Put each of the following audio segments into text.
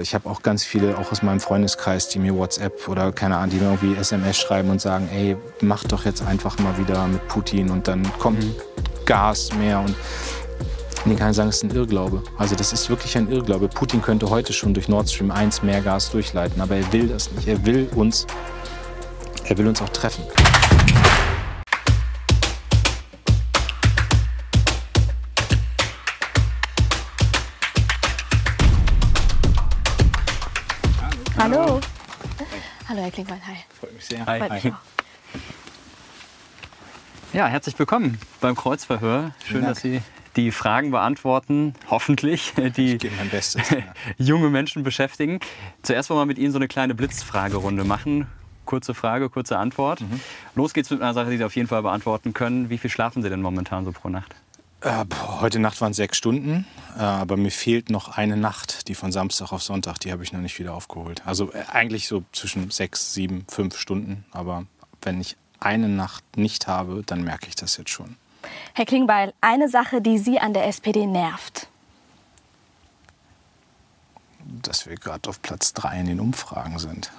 Ich habe auch ganz viele, auch aus meinem Freundeskreis, die mir WhatsApp oder keine Ahnung, die mir irgendwie SMS schreiben und sagen, ey, mach doch jetzt einfach mal wieder mit Putin und dann kommt mhm. Gas mehr und Nee, kann ich sagen, es ist ein Irrglaube. Also das ist wirklich ein Irrglaube. Putin könnte heute schon durch Nord Stream 1 mehr Gas durchleiten, aber er will das nicht. Er will uns, er will uns auch treffen. Hallo. Hallo, Herr Klingbeil. Hi. Freut mich sehr. Hi. Hi. Ja, herzlich willkommen beim Kreuzverhör. Schön, dass Sie die Fragen beantworten, hoffentlich, die Bestes, junge Menschen beschäftigen. Zuerst wollen wir mit Ihnen so eine kleine Blitzfragerunde machen. Kurze Frage, kurze Antwort. Mhm. Los geht's mit einer Sache, die Sie auf jeden Fall beantworten können. Wie viel schlafen Sie denn momentan so pro Nacht? Äh, heute Nacht waren es sechs Stunden, äh, aber mir fehlt noch eine Nacht, die von Samstag auf Sonntag, die habe ich noch nicht wieder aufgeholt. Also äh, eigentlich so zwischen sechs, sieben, fünf Stunden, aber wenn ich eine Nacht nicht habe, dann merke ich das jetzt schon. Herr Klingbeil, eine Sache, die Sie an der SPD nervt. Dass wir gerade auf Platz drei in den Umfragen sind.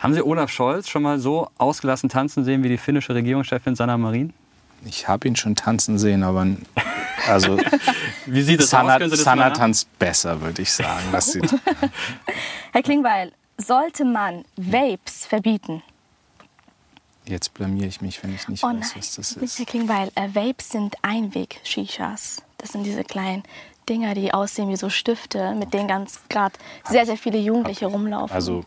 Haben Sie Olaf Scholz schon mal so ausgelassen tanzen sehen wie die finnische Regierungschefin Sanna Marin? Ich habe ihn schon tanzen sehen, aber also Wie sieht es Sanna, aus? Sanna tanzt besser, würde ich sagen. Das sieht Herr Klingbeil, sollte man Vapes verbieten? Jetzt blamiere ich mich, wenn ich nicht oh weiß, nein. was das ist. Herr Klingbeil, äh, Vapes sind Einweg-Shishas. Das sind diese kleinen Dinger, die aussehen wie so Stifte, mit denen ganz gerade sehr, sehr viele Jugendliche rumlaufen. Also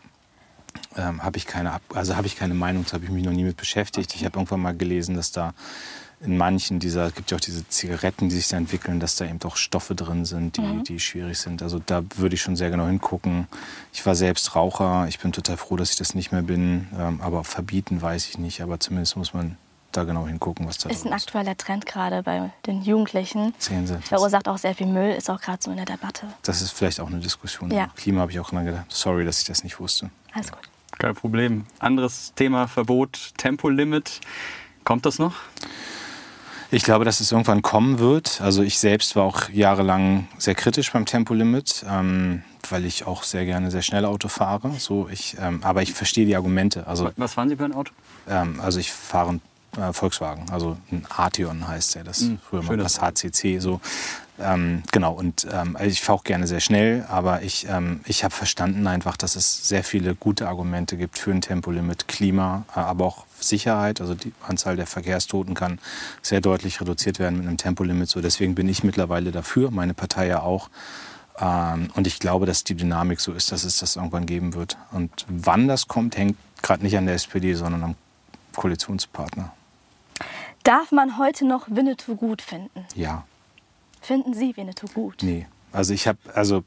ähm, habe ich keine, also habe ich keine Meinung, da habe ich mich noch nie mit beschäftigt. Ich habe irgendwann mal gelesen, dass da in manchen dieser, es gibt ja auch diese Zigaretten, die sich da entwickeln, dass da eben doch Stoffe drin sind, die, Mhm. die schwierig sind. Also da würde ich schon sehr genau hingucken. Ich war selbst Raucher, ich bin total froh, dass ich das nicht mehr bin. Ähm, aber verbieten weiß ich nicht, aber zumindest muss man da genau hingucken, was da ist drin ein ist. aktueller Trend gerade bei den Jugendlichen. Sehen Sie, Verursacht auch sehr viel Müll, ist auch gerade so in der Debatte. das ist vielleicht auch eine Diskussion. Ja. Klima habe ich auch immer gedacht. Sorry, dass ich das nicht wusste. Alles gut. Kein Problem. Anderes Thema, Verbot, Tempolimit. Kommt das noch? Ich glaube, dass es irgendwann kommen wird. Also ich selbst war auch jahrelang sehr kritisch beim Tempolimit, ähm, weil ich auch sehr gerne sehr schnell Auto fahre. So ich, ähm, aber ich verstehe die Argumente. Also, Was fahren Sie für ein Auto? ähm, also ich fahre einen äh, Volkswagen, also ein Arteon heißt der, das Mhm, früher mal das HCC so. Ähm, genau, und ähm, also ich fahre auch gerne sehr schnell, aber ich, ähm, ich habe verstanden einfach, dass es sehr viele gute Argumente gibt für ein Tempolimit, Klima, äh, aber auch Sicherheit. Also die Anzahl der Verkehrstoten kann sehr deutlich reduziert werden mit einem Tempolimit. So, deswegen bin ich mittlerweile dafür, meine Partei ja auch. Ähm, und ich glaube, dass die Dynamik so ist, dass es das irgendwann geben wird. Und wann das kommt, hängt gerade nicht an der SPD, sondern am Koalitionspartner. Darf man heute noch Winnetou gut finden? Ja. Finden Sie Winnetou gut? Nee. Also ich habe, also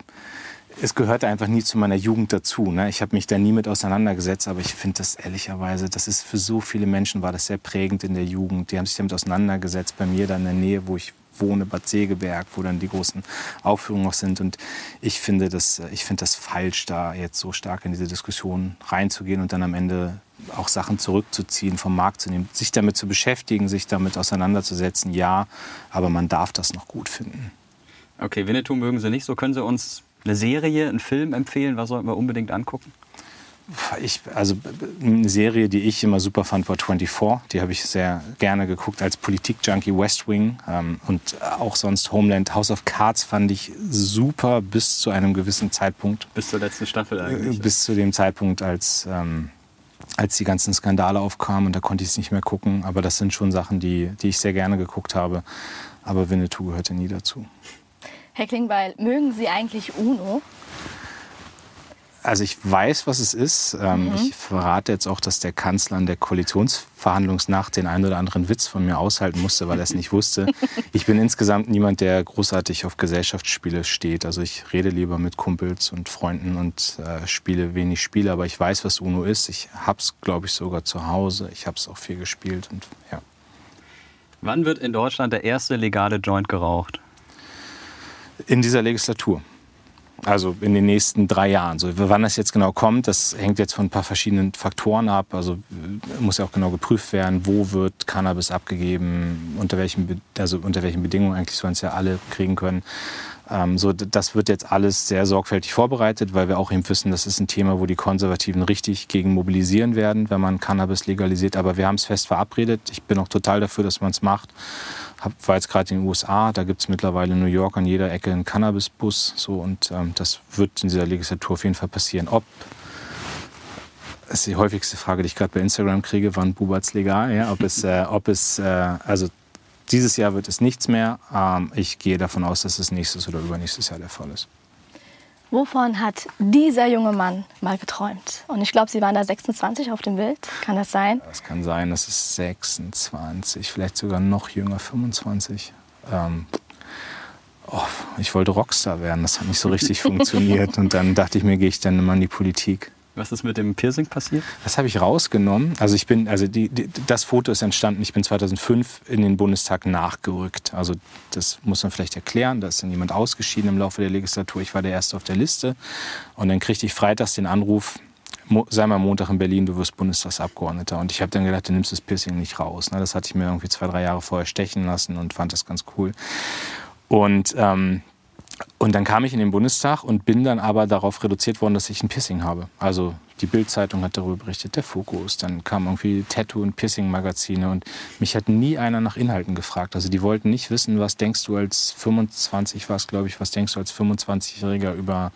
es gehörte einfach nie zu meiner Jugend dazu. Ne? Ich habe mich da nie mit auseinandergesetzt, aber ich finde das ehrlicherweise, das ist für so viele Menschen war das sehr prägend in der Jugend. Die haben sich damit auseinandergesetzt. Bei mir da in der Nähe, wo ich wohne, Bad Segeberg, wo dann die großen Aufführungen noch sind. Und ich finde das, ich finde das falsch, da jetzt so stark in diese Diskussion reinzugehen und dann am Ende auch Sachen zurückzuziehen, vom Markt zu nehmen, sich damit zu beschäftigen, sich damit auseinanderzusetzen, ja, aber man darf das noch gut finden. Okay, Winnetou mögen Sie nicht. So können Sie uns eine Serie, einen Film empfehlen. Was sollten wir unbedingt angucken? Ich, also eine Serie, die ich immer super fand, war 24. Die habe ich sehr gerne geguckt als Politik-Junkie West Wing. Ähm, und auch sonst Homeland, House of Cards fand ich super bis zu einem gewissen Zeitpunkt. Bis zur letzten Staffel eigentlich. Bis zu dem Zeitpunkt, als, ähm, als die ganzen Skandale aufkamen und da konnte ich es nicht mehr gucken. Aber das sind schon Sachen, die, die ich sehr gerne geguckt habe. Aber Winnetou gehörte nie dazu. Herr Klingbeil, mögen Sie eigentlich UNO? Also ich weiß, was es ist. Ähm, Mhm. Ich verrate jetzt auch, dass der Kanzler an der Koalitionsverhandlungsnacht den einen oder anderen Witz von mir aushalten musste, weil er es nicht wusste. Ich bin insgesamt niemand, der großartig auf Gesellschaftsspiele steht. Also ich rede lieber mit Kumpels und Freunden und äh, spiele wenig Spiele. Aber ich weiß, was UNO ist. Ich habe es, glaube ich, sogar zu Hause. Ich habe es auch viel gespielt. Und, ja. Wann wird in Deutschland der erste legale Joint geraucht? In dieser Legislatur. Also in den nächsten drei Jahren. So, wann das jetzt genau kommt, das hängt jetzt von ein paar verschiedenen Faktoren ab. Also äh, muss ja auch genau geprüft werden, wo wird Cannabis abgegeben, unter welchen, also unter welchen Bedingungen eigentlich sollen es ja alle kriegen können. Ähm, so, das wird jetzt alles sehr sorgfältig vorbereitet, weil wir auch eben wissen, das ist ein Thema, wo die Konservativen richtig gegen mobilisieren werden, wenn man Cannabis legalisiert. Aber wir haben es fest verabredet. Ich bin auch total dafür, dass man es macht. Hab, war jetzt gerade in den USA, da gibt es mittlerweile in New York an jeder Ecke einen Cannabisbus. So, und ähm, das wird in dieser Legislatur auf jeden Fall passieren. Ob das ist die häufigste Frage, die ich gerade bei Instagram kriege, wann Bubert's legal? Ja, ob es, äh, ob es äh, also dieses Jahr wird es nichts mehr. Ähm, ich gehe davon aus, dass es nächstes oder übernächstes Jahr der Fall ist. Wovon hat dieser junge Mann mal geträumt? Und ich glaube, Sie waren da 26 auf dem Bild. Kann das sein? Das kann sein, das ist 26, vielleicht sogar noch jünger, 25. Ähm, oh, ich wollte Rockstar werden, das hat nicht so richtig funktioniert. Und dann dachte ich mir, gehe ich dann immer in die Politik. Was ist mit dem Piercing passiert? Das habe ich rausgenommen. Also ich bin, also die, die, das Foto ist entstanden. Ich bin 2005 in den Bundestag nachgerückt. Also das muss man vielleicht erklären. Da ist dann jemand ausgeschieden im Laufe der Legislatur. Ich war der Erste auf der Liste. Und dann kriegte ich freitags den Anruf, sei mal Montag in Berlin, du wirst Bundestagsabgeordneter. Und ich habe dann gedacht, du nimmst das Piercing nicht raus. Ne? Das hatte ich mir irgendwie zwei, drei Jahre vorher stechen lassen und fand das ganz cool. Und ähm, und dann kam ich in den Bundestag und bin dann aber darauf reduziert worden, dass ich ein Piercing habe. Also die Bild-Zeitung hat darüber berichtet, der Fokus. Dann kamen irgendwie Tattoo- und Piercing-Magazine und mich hat nie einer nach Inhalten gefragt. Also die wollten nicht wissen, was denkst du als 25 war es, glaube ich, was denkst du als 25-Jähriger über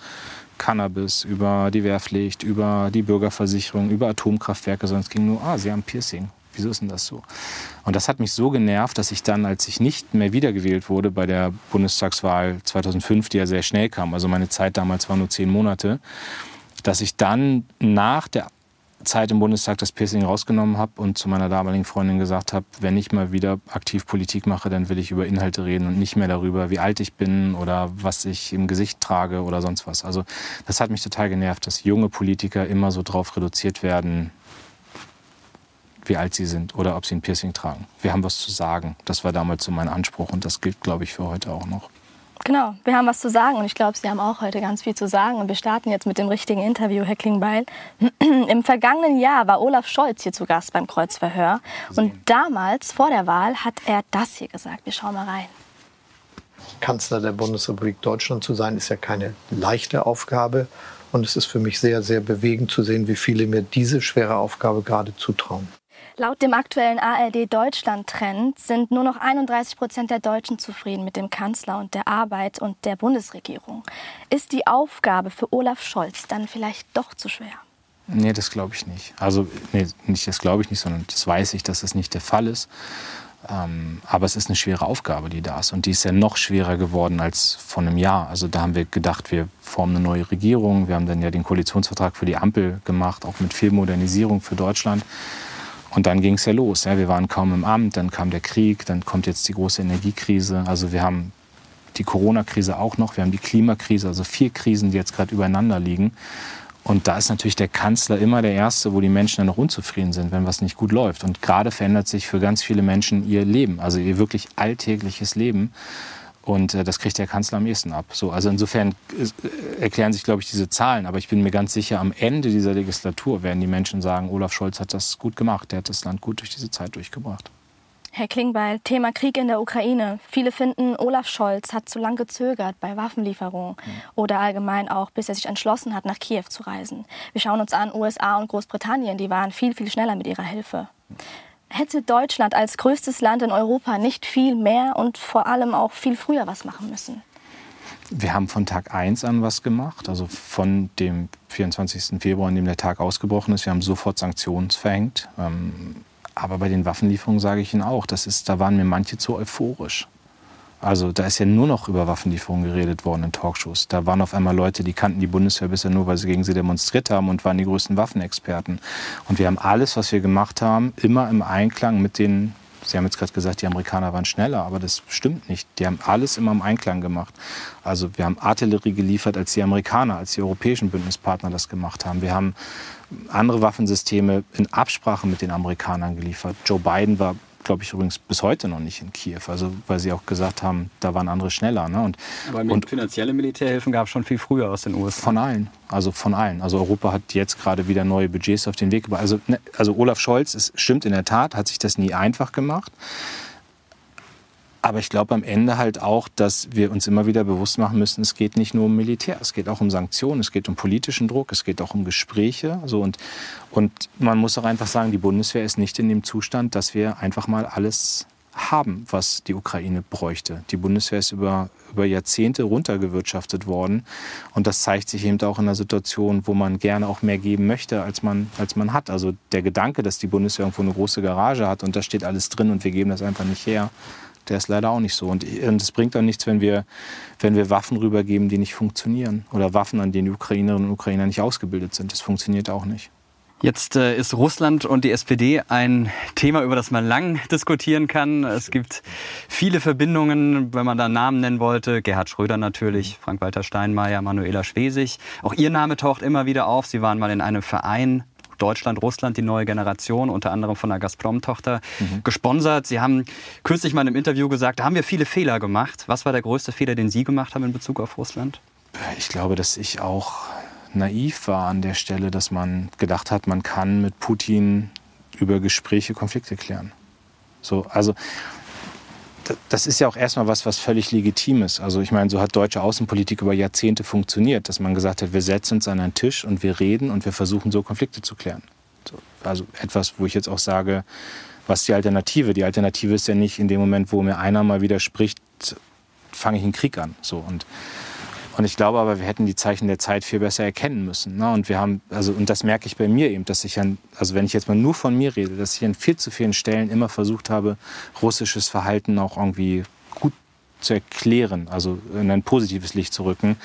Cannabis, über die Wehrpflicht, über die Bürgerversicherung, über Atomkraftwerke, sondern es ging nur, ah, sie haben Piercing wieso ist denn das so? Und das hat mich so genervt, dass ich dann, als ich nicht mehr wiedergewählt wurde bei der Bundestagswahl 2005, die ja sehr schnell kam, also meine Zeit damals war nur zehn Monate, dass ich dann nach der Zeit im Bundestag das Piercing rausgenommen habe und zu meiner damaligen Freundin gesagt habe, wenn ich mal wieder aktiv Politik mache, dann will ich über Inhalte reden und nicht mehr darüber, wie alt ich bin oder was ich im Gesicht trage oder sonst was. Also das hat mich total genervt, dass junge Politiker immer so drauf reduziert werden, wie alt sie sind oder ob sie ein Piercing tragen. Wir haben was zu sagen. Das war damals so mein Anspruch und das gilt, glaube ich, für heute auch noch. Genau, wir haben was zu sagen und ich glaube, Sie haben auch heute ganz viel zu sagen. Und wir starten jetzt mit dem richtigen Interview, Herr Klingbeil. Im vergangenen Jahr war Olaf Scholz hier zu Gast beim Kreuzverhör. Und damals, vor der Wahl, hat er das hier gesagt. Wir schauen mal rein. Kanzler der Bundesrepublik Deutschland zu sein, ist ja keine leichte Aufgabe. Und es ist für mich sehr, sehr bewegend zu sehen, wie viele mir diese schwere Aufgabe gerade zutrauen. Laut dem aktuellen ARD Deutschland-Trend sind nur noch 31 Prozent der Deutschen zufrieden mit dem Kanzler und der Arbeit und der Bundesregierung. Ist die Aufgabe für Olaf Scholz dann vielleicht doch zu schwer? Nee, das glaube ich nicht. Also, nee, nicht das glaube ich nicht, sondern das weiß ich, dass das nicht der Fall ist. Ähm, aber es ist eine schwere Aufgabe, die da ist. Und die ist ja noch schwerer geworden als vor einem Jahr. Also da haben wir gedacht, wir formen eine neue Regierung. Wir haben dann ja den Koalitionsvertrag für die Ampel gemacht, auch mit viel Modernisierung für Deutschland. Und dann ging es ja los. Ja. Wir waren kaum im Amt, dann kam der Krieg, dann kommt jetzt die große Energiekrise. Also wir haben die Corona-Krise auch noch, wir haben die Klimakrise, also vier Krisen, die jetzt gerade übereinander liegen. Und da ist natürlich der Kanzler immer der Erste, wo die Menschen dann noch unzufrieden sind, wenn was nicht gut läuft. Und gerade verändert sich für ganz viele Menschen ihr Leben, also ihr wirklich alltägliches Leben. Und äh, das kriegt der Kanzler am ehesten ab. So, also insofern äh, erklären sich, glaube ich, diese Zahlen. Aber ich bin mir ganz sicher, am Ende dieser Legislatur werden die Menschen sagen, Olaf Scholz hat das gut gemacht. Der hat das Land gut durch diese Zeit durchgebracht. Herr Klingbeil, Thema Krieg in der Ukraine. Viele finden, Olaf Scholz hat zu lange gezögert bei Waffenlieferungen mhm. oder allgemein auch, bis er sich entschlossen hat, nach Kiew zu reisen. Wir schauen uns an, USA und Großbritannien, die waren viel, viel schneller mit ihrer Hilfe. Hätte Deutschland als größtes Land in Europa nicht viel mehr und vor allem auch viel früher was machen müssen? Wir haben von Tag 1 an was gemacht, also von dem 24. Februar, an dem der Tag ausgebrochen ist. Wir haben sofort Sanktionen verhängt. Ähm, aber bei den Waffenlieferungen sage ich Ihnen auch, das ist, da waren mir manche zu euphorisch. Also da ist ja nur noch über Waffenlieferungen geredet worden in Talkshows. Da waren auf einmal Leute, die kannten die Bundeswehr bisher nur, weil sie gegen sie demonstriert haben und waren die größten Waffenexperten. Und wir haben alles, was wir gemacht haben, immer im Einklang mit den Sie haben jetzt gerade gesagt, die Amerikaner waren schneller, aber das stimmt nicht. Die haben alles immer im Einklang gemacht. Also wir haben Artillerie geliefert, als die Amerikaner, als die europäischen Bündnispartner das gemacht haben. Wir haben andere Waffensysteme in Absprache mit den Amerikanern geliefert. Joe Biden war glaube ich, übrigens bis heute noch nicht in Kiew. Also, weil sie auch gesagt haben, da waren andere schneller. Ne? Und, Aber und finanzielle Militärhilfen gab es schon viel früher aus den USA. Von allen. Also von allen. Also Europa hat jetzt gerade wieder neue Budgets auf den Weg gebracht. Also, ne, also Olaf Scholz, es stimmt in der Tat, hat sich das nie einfach gemacht. Aber ich glaube am Ende halt auch, dass wir uns immer wieder bewusst machen müssen, es geht nicht nur um Militär, es geht auch um Sanktionen, es geht um politischen Druck, es geht auch um Gespräche. So und, und man muss auch einfach sagen, die Bundeswehr ist nicht in dem Zustand, dass wir einfach mal alles haben, was die Ukraine bräuchte. Die Bundeswehr ist über, über Jahrzehnte runtergewirtschaftet worden. Und das zeigt sich eben auch in einer Situation, wo man gerne auch mehr geben möchte, als man, als man hat. Also der Gedanke, dass die Bundeswehr irgendwo eine große Garage hat und da steht alles drin und wir geben das einfach nicht her, der ist leider auch nicht so. Und es bringt auch nichts, wenn wir, wenn wir Waffen rübergeben, die nicht funktionieren. Oder Waffen, an denen die Ukrainerinnen und Ukrainer nicht ausgebildet sind. Das funktioniert auch nicht. Jetzt äh, ist Russland und die SPD ein Thema, über das man lang diskutieren kann. Es gibt viele Verbindungen, wenn man da Namen nennen wollte. Gerhard Schröder natürlich, Frank-Walter Steinmeier, Manuela Schwesig. Auch Ihr Name taucht immer wieder auf. Sie waren mal in einem Verein Deutschland, Russland, die neue Generation, unter anderem von der Gazprom-Tochter, mhm. gesponsert. Sie haben kürzlich mal in einem Interview gesagt, da haben wir viele Fehler gemacht. Was war der größte Fehler, den Sie gemacht haben in Bezug auf Russland? Ich glaube, dass ich auch naiv war an der Stelle, dass man gedacht hat, man kann mit Putin über Gespräche Konflikte klären. So, also das ist ja auch erstmal was, was völlig legitim ist. Also ich meine, so hat deutsche Außenpolitik über Jahrzehnte funktioniert, dass man gesagt hat, wir setzen uns an einen Tisch und wir reden und wir versuchen so Konflikte zu klären. So, also etwas, wo ich jetzt auch sage, was ist die Alternative? Die Alternative ist ja nicht in dem Moment, wo mir einer mal widerspricht, fange ich einen Krieg an. So und und ich glaube aber, wir hätten die Zeichen der Zeit viel besser erkennen müssen. Ne? Und wir haben, also, und das merke ich bei mir eben, dass ich an, also wenn ich jetzt mal nur von mir rede, dass ich an viel zu vielen Stellen immer versucht habe, russisches Verhalten auch irgendwie gut zu erklären, also in ein positives Licht zu rücken.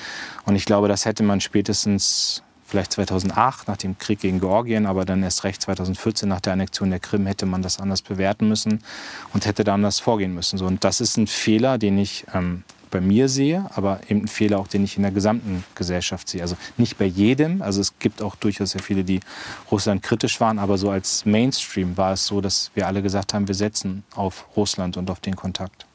Und ich glaube, das hätte man spätestens vielleicht 2008 nach dem Krieg gegen Georgien, aber dann erst recht 2014 nach der Annexion der Krim hätte man das anders bewerten müssen und hätte da anders vorgehen müssen. So, und das ist ein Fehler, den ich ähm, bei mir sehe, aber eben ein Fehler auch, den ich in der gesamten Gesellschaft sehe. Also nicht bei jedem, also es gibt auch durchaus sehr viele, die Russland kritisch waren, aber so als Mainstream war es so, dass wir alle gesagt haben, wir setzen auf Russland und auf den Kontakt.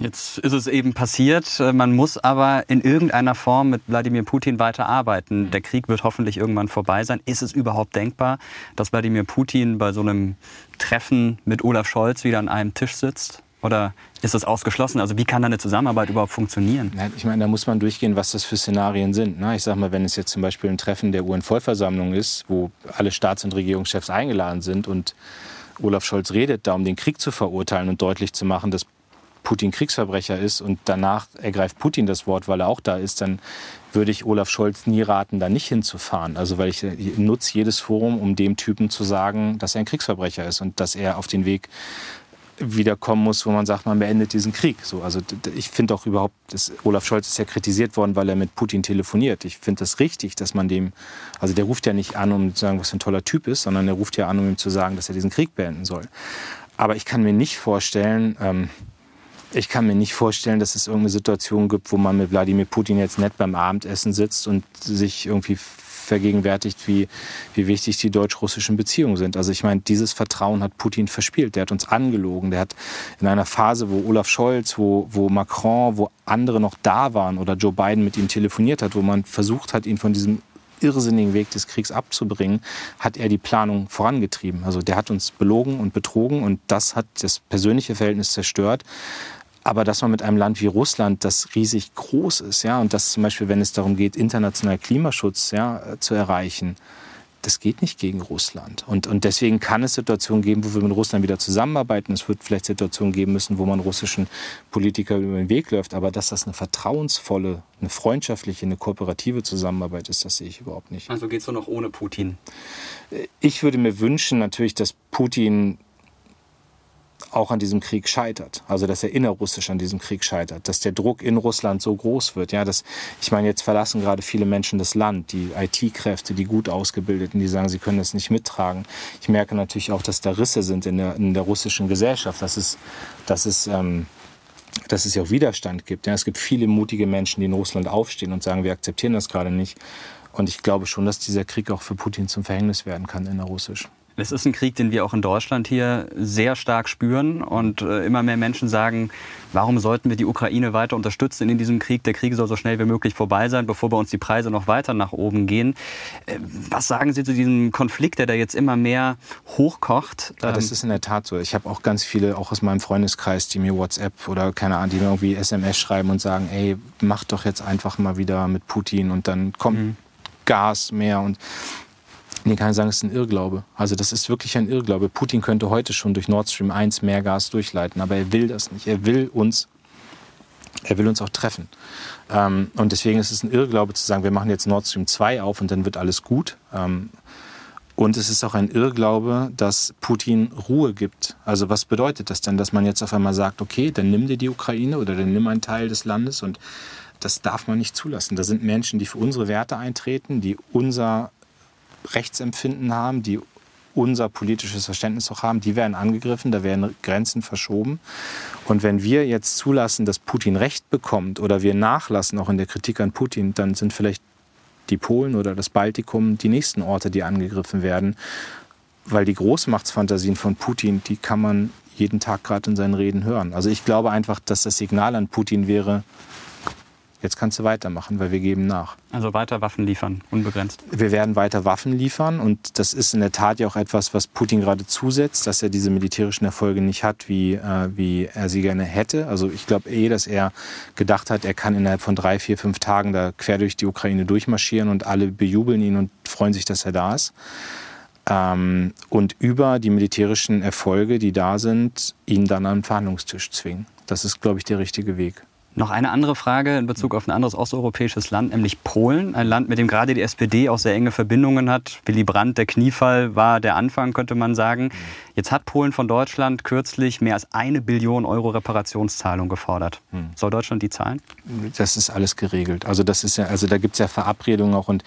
Jetzt ist es eben passiert. Man muss aber in irgendeiner Form mit Wladimir Putin weiterarbeiten. Der Krieg wird hoffentlich irgendwann vorbei sein. Ist es überhaupt denkbar, dass Wladimir Putin bei so einem Treffen mit Olaf Scholz wieder an einem Tisch sitzt? Oder ist das ausgeschlossen? Also wie kann da eine Zusammenarbeit überhaupt funktionieren? Ich meine, da muss man durchgehen, was das für Szenarien sind. Ne? Ich sage mal, wenn es jetzt zum Beispiel ein Treffen der UN-Vollversammlung ist, wo alle Staats- und Regierungschefs eingeladen sind und Olaf Scholz redet da, um den Krieg zu verurteilen und deutlich zu machen, dass Putin Kriegsverbrecher ist und danach ergreift Putin das Wort, weil er auch da ist, dann würde ich Olaf Scholz nie raten, da nicht hinzufahren. Also weil ich, ich nutze jedes Forum, um dem Typen zu sagen, dass er ein Kriegsverbrecher ist und dass er auf den Weg wieder kommen muss, wo man sagt, man beendet diesen Krieg. So, also ich finde auch überhaupt, das, Olaf Scholz ist ja kritisiert worden, weil er mit Putin telefoniert. Ich finde das richtig, dass man dem, also der ruft ja nicht an, um zu sagen, was für ein toller Typ ist, sondern er ruft ja an, um ihm zu sagen, dass er diesen Krieg beenden soll. Aber ich kann mir nicht vorstellen, ähm, ich kann mir nicht vorstellen, dass es irgendeine Situation gibt, wo man mit Wladimir Putin jetzt nett beim Abendessen sitzt und sich irgendwie vergegenwärtigt, wie, wie wichtig die deutsch-russischen Beziehungen sind. Also ich meine, dieses Vertrauen hat Putin verspielt. Der hat uns angelogen. Der hat in einer Phase, wo Olaf Scholz, wo, wo Macron, wo andere noch da waren oder Joe Biden mit ihm telefoniert hat, wo man versucht hat, ihn von diesem irrsinnigen Weg des Kriegs abzubringen, hat er die Planung vorangetrieben. Also der hat uns belogen und betrogen und das hat das persönliche Verhältnis zerstört. Aber dass man mit einem Land wie Russland, das riesig groß ist, ja, und das zum Beispiel, wenn es darum geht, international Klimaschutz ja, zu erreichen, das geht nicht gegen Russland. Und, und deswegen kann es Situationen geben, wo wir mit Russland wieder zusammenarbeiten. Es wird vielleicht Situationen geben müssen, wo man russischen Politikern über den Weg läuft. Aber dass das eine vertrauensvolle, eine freundschaftliche, eine kooperative Zusammenarbeit ist, das sehe ich überhaupt nicht. Also geht es nur noch ohne Putin? Ich würde mir wünschen natürlich, dass Putin auch an diesem Krieg scheitert. Also dass er innerrussisch an diesem Krieg scheitert, dass der Druck in Russland so groß wird. Ja, dass, ich meine, jetzt verlassen gerade viele Menschen das Land, die IT-Kräfte, die gut ausgebildeten, die sagen, sie können das nicht mittragen. Ich merke natürlich auch, dass da Risse sind in der, in der russischen Gesellschaft. Das ist, das ist ähm, dass es ja auch Widerstand gibt. Ja, es gibt viele mutige Menschen, die in Russland aufstehen und sagen, wir akzeptieren das gerade nicht. Und ich glaube schon, dass dieser Krieg auch für Putin zum Verhängnis werden kann innerrussisch. Es ist ein Krieg, den wir auch in Deutschland hier sehr stark spüren und äh, immer mehr Menschen sagen, warum sollten wir die Ukraine weiter unterstützen in diesem Krieg? Der Krieg soll so schnell wie möglich vorbei sein, bevor bei uns die Preise noch weiter nach oben gehen. Äh, was sagen Sie zu diesem Konflikt, der da jetzt immer mehr hochkocht? Ja, das ähm, ist in der Tat so. Ich habe auch ganz viele, auch aus meinem Freundeskreis, die mir WhatsApp oder keine Ahnung, die mir irgendwie SMS schreiben und sagen, ey, mach doch jetzt einfach mal wieder mit Putin und dann kommt mhm. Gas mehr und Nee, kann ich sagen, es ist ein Irrglaube. Also das ist wirklich ein Irrglaube. Putin könnte heute schon durch Nord Stream 1 mehr Gas durchleiten, aber er will das nicht. Er will uns, er will uns auch treffen. Ähm, und deswegen ist es ein Irrglaube zu sagen, wir machen jetzt Nord Stream 2 auf und dann wird alles gut. Ähm, und es ist auch ein Irrglaube, dass Putin Ruhe gibt. Also was bedeutet das denn, dass man jetzt auf einmal sagt, okay, dann nimm dir die Ukraine oder dann nimm einen Teil des Landes und das darf man nicht zulassen. Da sind Menschen, die für unsere Werte eintreten, die unser Rechtsempfinden haben, die unser politisches Verständnis auch haben, die werden angegriffen, da werden Grenzen verschoben. Und wenn wir jetzt zulassen, dass Putin Recht bekommt oder wir nachlassen auch in der Kritik an Putin, dann sind vielleicht die Polen oder das Baltikum die nächsten Orte, die angegriffen werden. Weil die Großmachtsfantasien von Putin, die kann man jeden Tag gerade in seinen Reden hören. Also ich glaube einfach, dass das Signal an Putin wäre, jetzt kannst du weitermachen, weil wir geben nach. Also weiter Waffen liefern, unbegrenzt. Wir werden weiter Waffen liefern und das ist in der Tat ja auch etwas, was Putin gerade zusetzt, dass er diese militärischen Erfolge nicht hat, wie, äh, wie er sie gerne hätte. Also ich glaube eh, dass er gedacht hat, er kann innerhalb von drei, vier, fünf Tagen da quer durch die Ukraine durchmarschieren und alle bejubeln ihn und freuen sich, dass er da ist. Ähm, und über die militärischen Erfolge, die da sind, ihn dann an den Verhandlungstisch zwingen. Das ist, glaube ich, der richtige Weg. Noch eine andere Frage in Bezug auf ein anderes osteuropäisches Land, nämlich Polen. Ein Land, mit dem gerade die SPD auch sehr enge Verbindungen hat. Willy Brandt, der Kniefall war der Anfang, könnte man sagen. Jetzt hat Polen von Deutschland kürzlich mehr als eine Billion Euro Reparationszahlung gefordert. Hm. Soll Deutschland die zahlen? Das ist alles geregelt. Also, das ist ja, also da gibt es ja Verabredungen auch und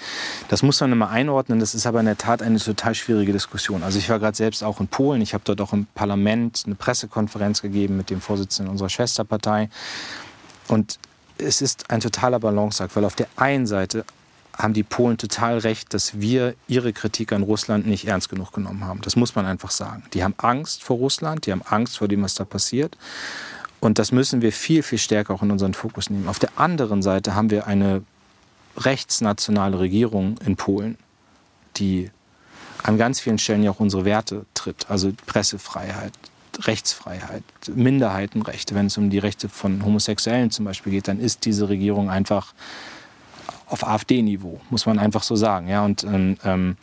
das muss man immer einordnen. Das ist aber in der Tat eine total schwierige Diskussion. Also ich war gerade selbst auch in Polen. Ich habe dort auch im Parlament eine Pressekonferenz gegeben mit dem Vorsitzenden unserer Schwesterpartei. Und es ist ein totaler Balanceakt, weil auf der einen Seite haben die Polen total recht, dass wir ihre Kritik an Russland nicht ernst genug genommen haben. Das muss man einfach sagen. Die haben Angst vor Russland, die haben Angst vor dem, was da passiert. Und das müssen wir viel, viel stärker auch in unseren Fokus nehmen. Auf der anderen Seite haben wir eine rechtsnationale Regierung in Polen, die an ganz vielen Stellen ja auch unsere Werte tritt, also Pressefreiheit, Rechtsfreiheit, Minderheitenrechte, wenn es um die Rechte von Homosexuellen zum Beispiel geht, dann ist diese Regierung einfach auf AfD-Niveau, muss man einfach so sagen. Ja, und ähm, ähm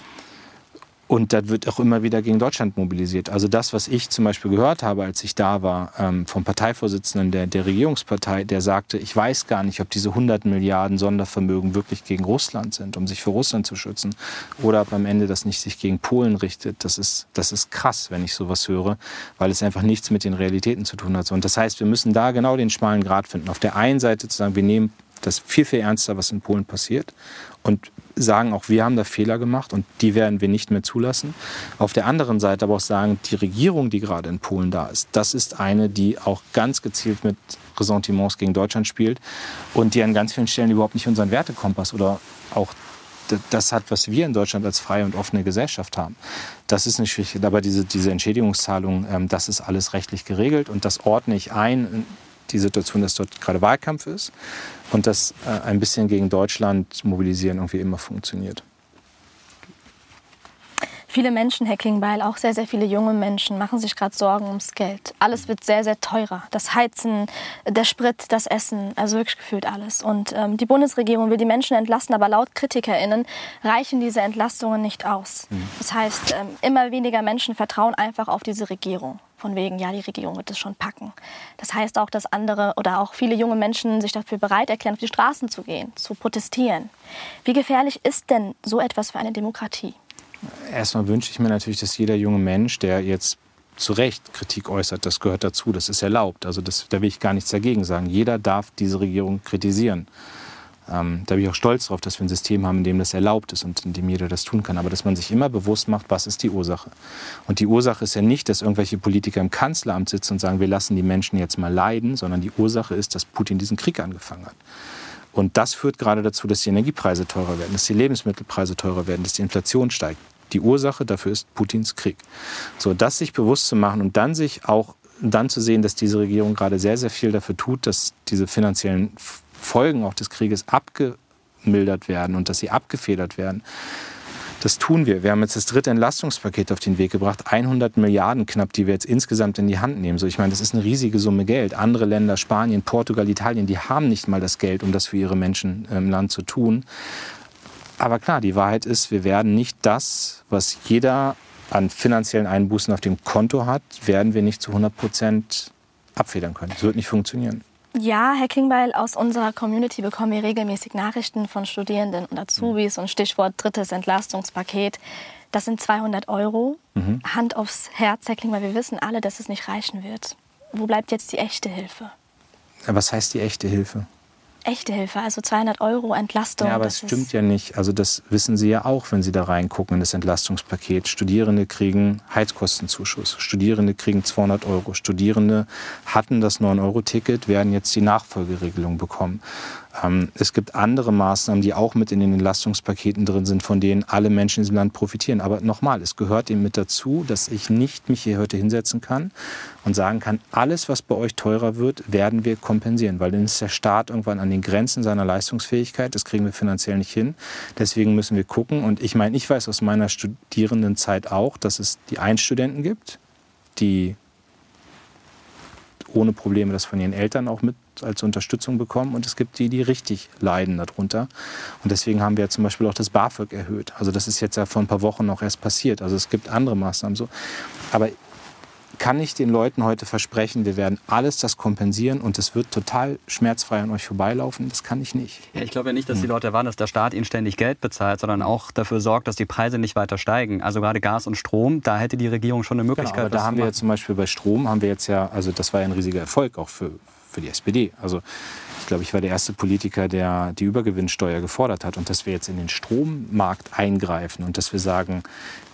und da wird auch immer wieder gegen Deutschland mobilisiert. Also das, was ich zum Beispiel gehört habe, als ich da war, ähm, vom Parteivorsitzenden der, der Regierungspartei, der sagte, ich weiß gar nicht, ob diese 100 Milliarden Sondervermögen wirklich gegen Russland sind, um sich für Russland zu schützen, oder ob am Ende das nicht sich gegen Polen richtet. Das ist, das ist krass, wenn ich sowas höre, weil es einfach nichts mit den Realitäten zu tun hat. Und das heißt, wir müssen da genau den schmalen Grad finden. Auf der einen Seite zu sagen, wir nehmen das viel, viel ernster, was in Polen passiert. Und sagen auch, wir haben da Fehler gemacht und die werden wir nicht mehr zulassen. Auf der anderen Seite aber auch sagen, die Regierung, die gerade in Polen da ist, das ist eine, die auch ganz gezielt mit Ressentiments gegen Deutschland spielt und die an ganz vielen Stellen überhaupt nicht unseren Wertekompass oder auch das hat, was wir in Deutschland als freie und offene Gesellschaft haben. Das ist eine Schwierigkeit. Aber diese, diese Entschädigungszahlung, ähm, das ist alles rechtlich geregelt und das ordne ich ein die Situation, dass dort gerade Wahlkampf ist und dass äh, ein bisschen gegen Deutschland mobilisieren irgendwie immer funktioniert. Viele Menschen, Herr Klingbeil, auch sehr, sehr viele junge Menschen, machen sich gerade Sorgen ums Geld. Alles wird sehr, sehr teurer. Das Heizen, der Sprit, das Essen, also wirklich gefühlt alles. Und ähm, die Bundesregierung will die Menschen entlasten, aber laut KritikerInnen reichen diese Entlastungen nicht aus. Mhm. Das heißt, ähm, immer weniger Menschen vertrauen einfach auf diese Regierung. Von wegen, ja, die Regierung wird es schon packen. Das heißt auch, dass andere oder auch viele junge Menschen sich dafür bereit erklären, auf die Straßen zu gehen, zu protestieren. Wie gefährlich ist denn so etwas für eine Demokratie? Erstmal wünsche ich mir natürlich, dass jeder junge Mensch, der jetzt zu Recht Kritik äußert, das gehört dazu, das ist erlaubt. Also das, da will ich gar nichts dagegen sagen. Jeder darf diese Regierung kritisieren. Ähm, da bin ich auch stolz darauf, dass wir ein System haben, in dem das erlaubt ist und in dem jeder das tun kann. Aber dass man sich immer bewusst macht, was ist die Ursache. Und die Ursache ist ja nicht, dass irgendwelche Politiker im Kanzleramt sitzen und sagen, wir lassen die Menschen jetzt mal leiden, sondern die Ursache ist, dass Putin diesen Krieg angefangen hat. Und das führt gerade dazu, dass die Energiepreise teurer werden, dass die Lebensmittelpreise teurer werden, dass die Inflation steigt. Die Ursache dafür ist Putins Krieg. So, das sich bewusst zu machen und dann sich auch dann zu sehen, dass diese Regierung gerade sehr, sehr viel dafür tut, dass diese finanziellen Folgen auch des Krieges abgemildert werden und dass sie abgefedert werden. Das tun wir. Wir haben jetzt das dritte Entlastungspaket auf den Weg gebracht. 100 Milliarden knapp, die wir jetzt insgesamt in die Hand nehmen. So, ich meine, das ist eine riesige Summe Geld. Andere Länder, Spanien, Portugal, Italien, die haben nicht mal das Geld, um das für ihre Menschen im Land zu tun. Aber klar, die Wahrheit ist, wir werden nicht das, was jeder an finanziellen Einbußen auf dem Konto hat, werden wir nicht zu 100 Prozent abfedern können. Das wird nicht funktionieren. Ja, Herr Klingbeil, aus unserer Community bekommen wir regelmäßig Nachrichten von Studierenden und Azubis und Stichwort drittes Entlastungspaket. Das sind 200 Euro. Mhm. Hand aufs Herz, Herr Klingbeil, wir wissen alle, dass es nicht reichen wird. Wo bleibt jetzt die echte Hilfe? Was heißt die echte Hilfe? Echte Hilfe, also 200 Euro Entlastung. Ja, aber es stimmt ja nicht. Also das wissen Sie ja auch, wenn Sie da reingucken in das Entlastungspaket. Studierende kriegen Heizkostenzuschuss, Studierende kriegen 200 Euro, Studierende hatten das 9-Euro-Ticket, werden jetzt die Nachfolgeregelung bekommen. Ähm, es gibt andere Maßnahmen, die auch mit in den Entlastungspaketen drin sind, von denen alle Menschen in diesem Land profitieren. Aber nochmal, es gehört eben mit dazu, dass ich nicht mich hier heute hinsetzen kann und sagen kann, alles, was bei euch teurer wird, werden wir kompensieren, weil dann ist der Staat irgendwann an den Grenzen seiner Leistungsfähigkeit. Das kriegen wir finanziell nicht hin. Deswegen müssen wir gucken. Und ich meine, ich weiß aus meiner Studierendenzeit auch, dass es die Einstudenten gibt, die ohne Probleme das von ihren Eltern auch mit als Unterstützung bekommen und es gibt die, die richtig leiden darunter. Und deswegen haben wir zum Beispiel auch das BAföG erhöht. Also das ist jetzt ja vor ein paar Wochen noch erst passiert. Also es gibt andere Maßnahmen so. Aber kann ich den Leuten heute versprechen, wir werden alles das kompensieren und es wird total schmerzfrei an euch vorbeilaufen. Das kann ich nicht. Ja, ich glaube ja nicht, dass die Leute erwarten, dass der Staat ihnen ständig Geld bezahlt, sondern auch dafür sorgt, dass die Preise nicht weiter steigen. Also gerade Gas und Strom, da hätte die Regierung schon eine genau, Möglichkeit. Genau, aber da haben wir ja zum Beispiel bei Strom, haben wir jetzt ja, also das war ja ein riesiger Erfolg auch für, für die SPD. Also ich glaube, ich war der erste Politiker, der die Übergewinnsteuer gefordert hat und dass wir jetzt in den Strommarkt eingreifen und dass wir sagen,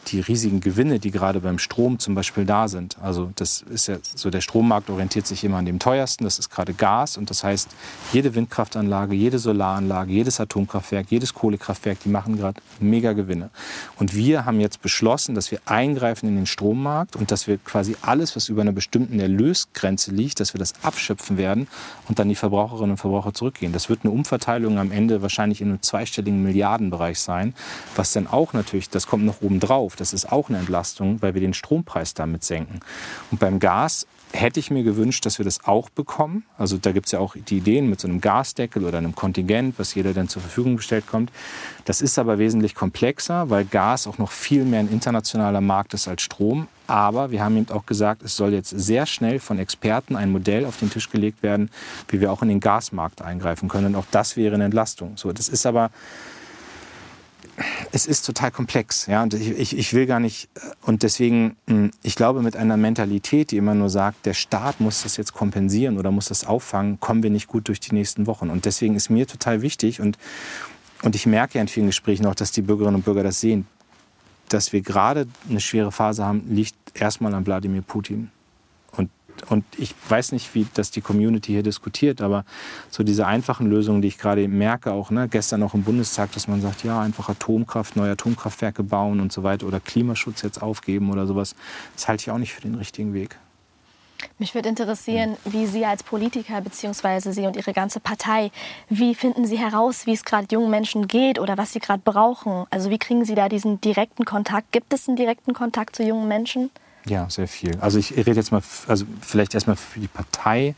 die riesigen Gewinne, die gerade beim Strom zum Beispiel da sind. Also das ist ja so, der Strommarkt orientiert sich immer an dem teuersten, das ist gerade Gas. Und das heißt, jede Windkraftanlage, jede Solaranlage, jedes Atomkraftwerk, jedes Kohlekraftwerk, die machen gerade mega Gewinne. Und wir haben jetzt beschlossen, dass wir eingreifen in den Strommarkt und dass wir quasi alles, was über einer bestimmten Erlösgrenze liegt, dass wir das abschöpfen werden und dann die Verbraucherinnen und Verbraucher zurückgehen. Das wird eine Umverteilung am Ende wahrscheinlich in einem zweistelligen Milliardenbereich sein, was dann auch natürlich, das kommt noch oben drauf, das ist auch eine Entlastung, weil wir den Strompreis damit senken. Und beim Gas hätte ich mir gewünscht, dass wir das auch bekommen. Also da gibt es ja auch die Ideen mit so einem Gasdeckel oder einem Kontingent, was jeder dann zur Verfügung gestellt kommt. Das ist aber wesentlich komplexer, weil Gas auch noch viel mehr ein internationaler Markt ist als Strom. Aber wir haben eben auch gesagt, es soll jetzt sehr schnell von Experten ein Modell auf den Tisch gelegt werden, wie wir auch in den Gasmarkt eingreifen können. Und auch das wäre eine Entlastung. So, das ist aber es ist total komplex. Ja? Und ich, ich will gar nicht, und deswegen, hm, ich glaube, mit einer Mentalität, die immer nur sagt, der Staat muss das jetzt kompensieren oder muss das auffangen, kommen wir nicht gut durch die nächsten Wochen. Und deswegen ist mir total wichtig, und, und ich merke ja in vielen Gesprächen auch, dass die Bürgerinnen und Bürger das sehen, dass wir gerade eine schwere Phase haben, liegt erstmal an Wladimir Putin und ich weiß nicht, wie das die Community hier diskutiert, aber so diese einfachen Lösungen, die ich gerade merke, auch ne, gestern auch im Bundestag, dass man sagt, ja, einfach Atomkraft, neue Atomkraftwerke bauen und so weiter oder Klimaschutz jetzt aufgeben oder sowas, das halte ich auch nicht für den richtigen Weg. Mich würde interessieren, wie Sie als Politiker bzw. Sie und Ihre ganze Partei, wie finden Sie heraus, wie es gerade jungen Menschen geht oder was sie gerade brauchen? Also wie kriegen Sie da diesen direkten Kontakt? Gibt es einen direkten Kontakt zu jungen Menschen? Ja, sehr viel. Also ich rede jetzt mal, also vielleicht erstmal für die Partei.